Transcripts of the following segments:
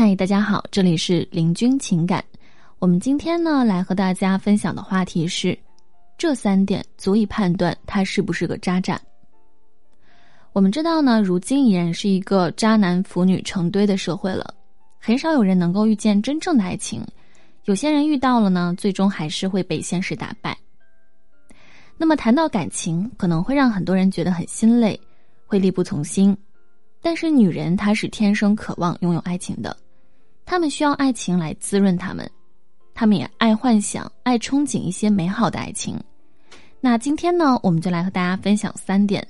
嗨，大家好，这里是林君情感。我们今天呢，来和大家分享的话题是：这三点足以判断他是不是个渣渣。我们知道呢，如今已然是一个渣男腐女成堆的社会了，很少有人能够遇见真正的爱情。有些人遇到了呢，最终还是会被现实打败。那么谈到感情，可能会让很多人觉得很心累，会力不从心。但是女人她是天生渴望拥有爱情的，他们需要爱情来滋润他们，他们也爱幻想、爱憧憬一些美好的爱情。那今天呢，我们就来和大家分享三点，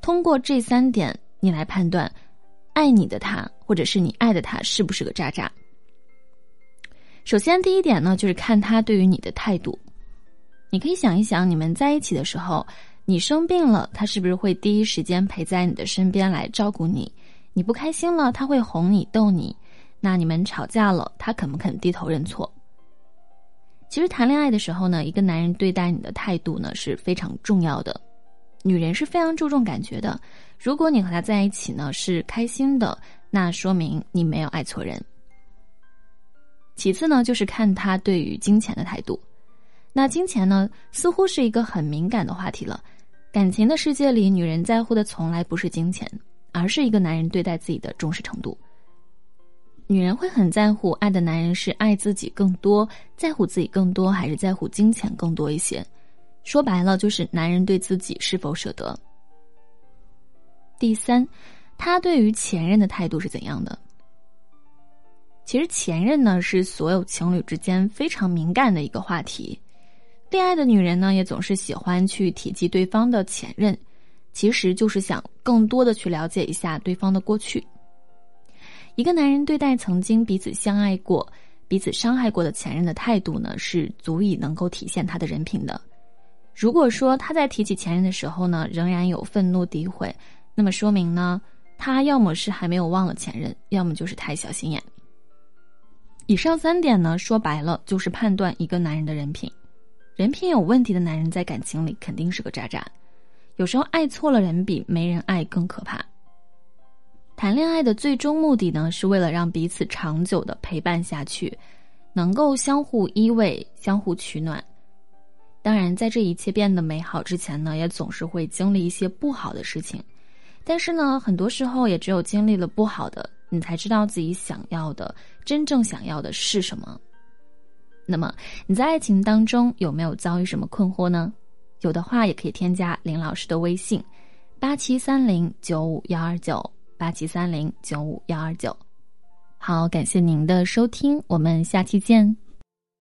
通过这三点，你来判断爱你的他或者是你爱的他是不是个渣渣。首先，第一点呢，就是看他对于你的态度。你可以想一想，你们在一起的时候。你生病了，他是不是会第一时间陪在你的身边来照顾你？你不开心了，他会哄你逗你。那你们吵架了，他肯不肯低头认错？其实谈恋爱的时候呢，一个男人对待你的态度呢是非常重要的。女人是非常注重感觉的。如果你和他在一起呢是开心的，那说明你没有爱错人。其次呢，就是看他对于金钱的态度。那金钱呢，似乎是一个很敏感的话题了。感情的世界里，女人在乎的从来不是金钱，而是一个男人对待自己的重视程度。女人会很在乎爱的男人是爱自己更多，在乎自己更多，还是在乎金钱更多一些？说白了，就是男人对自己是否舍得。第三，他对于前任的态度是怎样的？其实前任呢，是所有情侣之间非常敏感的一个话题。恋爱的女人呢，也总是喜欢去提及对方的前任，其实就是想更多的去了解一下对方的过去。一个男人对待曾经彼此相爱过、彼此伤害过的前任的态度呢，是足以能够体现他的人品的。如果说他在提起前任的时候呢，仍然有愤怒诋毁，那么说明呢，他要么是还没有忘了前任，要么就是太小心眼。以上三点呢，说白了就是判断一个男人的人品。人品有问题的男人在感情里肯定是个渣渣，有时候爱错了人比没人爱更可怕。谈恋爱的最终目的呢，是为了让彼此长久的陪伴下去，能够相互依偎、相互取暖。当然，在这一切变得美好之前呢，也总是会经历一些不好的事情。但是呢，很多时候也只有经历了不好的，你才知道自己想要的、真正想要的是什么。那么你在爱情当中有没有遭遇什么困惑呢？有的话也可以添加林老师的微信：八七三零九五幺二九八七三零九五幺二九。好，感谢您的收听，我们下期见。